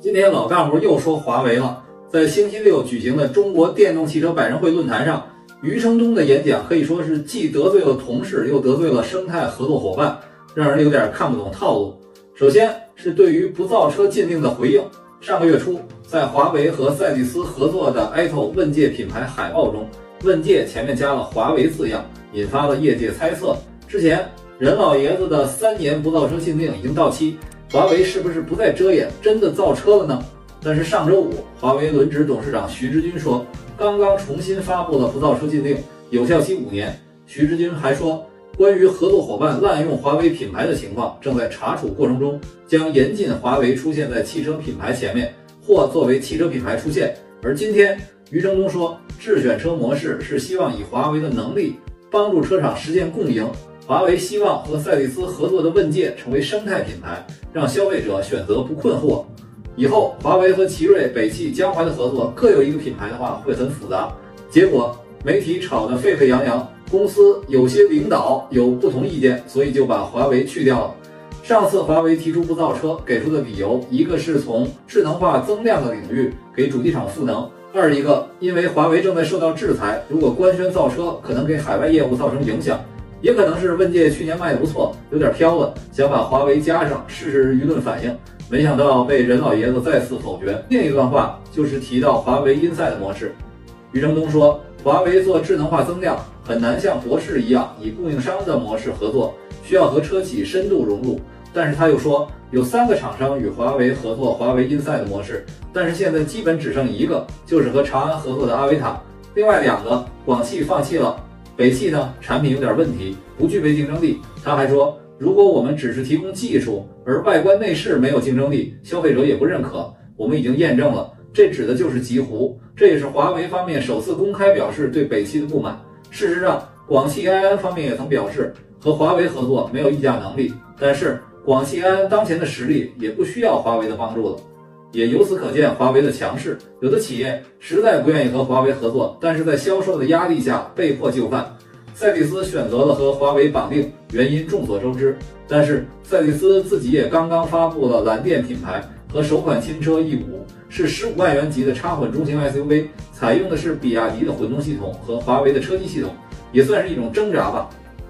今天老干部又说华为了。在星期六举行的中国电动汽车百人会论坛上，余承东的演讲可以说是既得罪了同事，又得罪了生态合作伙伴，让人有点看不懂套路。首先是对于不造车禁令的回应。上个月初，在华为和赛力斯合作的 AITO 问界品牌海报中，问界前面加了华为字样，引发了业界猜测。之前任老爷子的三年不造车禁令已经到期，华为是不是不再遮掩，真的造车了呢？但是上周五，华为轮值董事长徐直军说，刚刚重新发布了不造车禁令，有效期五年。徐直军还说，关于合作伙伴滥用华为品牌的情况，正在查处过程中，将严禁华为出现在汽车品牌前面或作为汽车品牌出现。而今天，余承东说，智选车模式是希望以华为的能力帮助车厂实现共赢。华为希望和赛力斯合作的问界成为生态品牌，让消费者选择不困惑。以后华为和奇瑞、北汽、江淮的合作各有一个品牌的话，会很复杂。结果媒体炒得沸沸扬扬，公司有些领导有不同意见，所以就把华为去掉了。上次华为提出不造车，给出的理由一个是从智能化增量的领域给主机厂赋能，二一个因为华为正在受到制裁，如果官宣造车，可能给海外业务造成影响，也可能是问界去年卖的不错，有点飘了，想把华为加上试试舆论反应。没想到被任老爷子再次否决。另一段话就是提到华为 Inside 模式。余承东说，华为做智能化增量很难像博世一样以供应商的模式合作，需要和车企深度融入。但是他又说，有三个厂商与华为合作华为 Inside 模式，但是现在基本只剩一个，就是和长安合作的阿维塔。另外两个，广汽放弃了，北汽呢产品有点问题，不具备竞争力。他还说。如果我们只是提供技术，而外观内饰没有竞争力，消费者也不认可。我们已经验证了，这指的就是极狐。这也是华为方面首次公开表示对北汽的不满。事实上，广汽埃安方面也曾表示和华为合作没有议价能力。但是，广汽埃安当前的实力也不需要华为的帮助了。也由此可见华为的强势。有的企业实在不愿意和华为合作，但是在销售的压力下被迫就范。赛力斯选择了和华为绑定，原因众所周知。但是赛力斯自己也刚刚发布了蓝电品牌和首款新车 E 五，是十五万元级的插混中型 SUV，采用的是比亚迪的混动系统和华为的车机系统，也算是一种挣扎吧。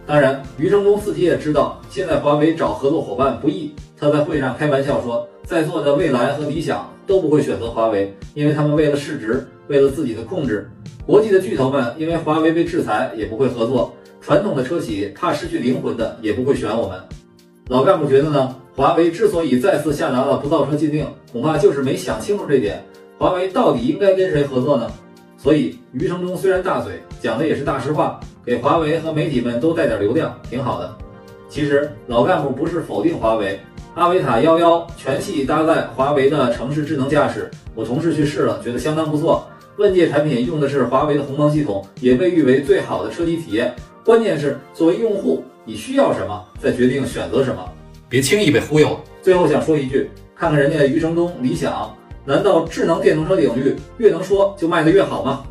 当然，余承东自己也知道，现在华为找合作伙伴不易。他在会上开玩笑说，在座的蔚来和理想都不会选择华为，因为他们为了市值，为了自己的控制。国际的巨头们因为华为被制裁也不会合作，传统的车企怕失去灵魂的也不会选我们。老干部觉得呢，华为之所以再次下达了不造车禁令，恐怕就是没想清楚这点，华为到底应该跟谁合作呢？所以余承东虽然大嘴，讲的也是大实话，给华为和媒体们都带点流量，挺好的。其实老干部不是否定华为，阿维塔幺幺全系搭载华为的城市智能驾驶，我同事去试了，觉得相当不错。问界产品用的是华为的鸿蒙系统，也被誉为最好的车机体验。关键是作为用户，你需要什么，再决定选择什么，别轻易被忽悠了。最后想说一句，看看人家余承东、理想，难道智能电动车领域越能说就卖得越好吗？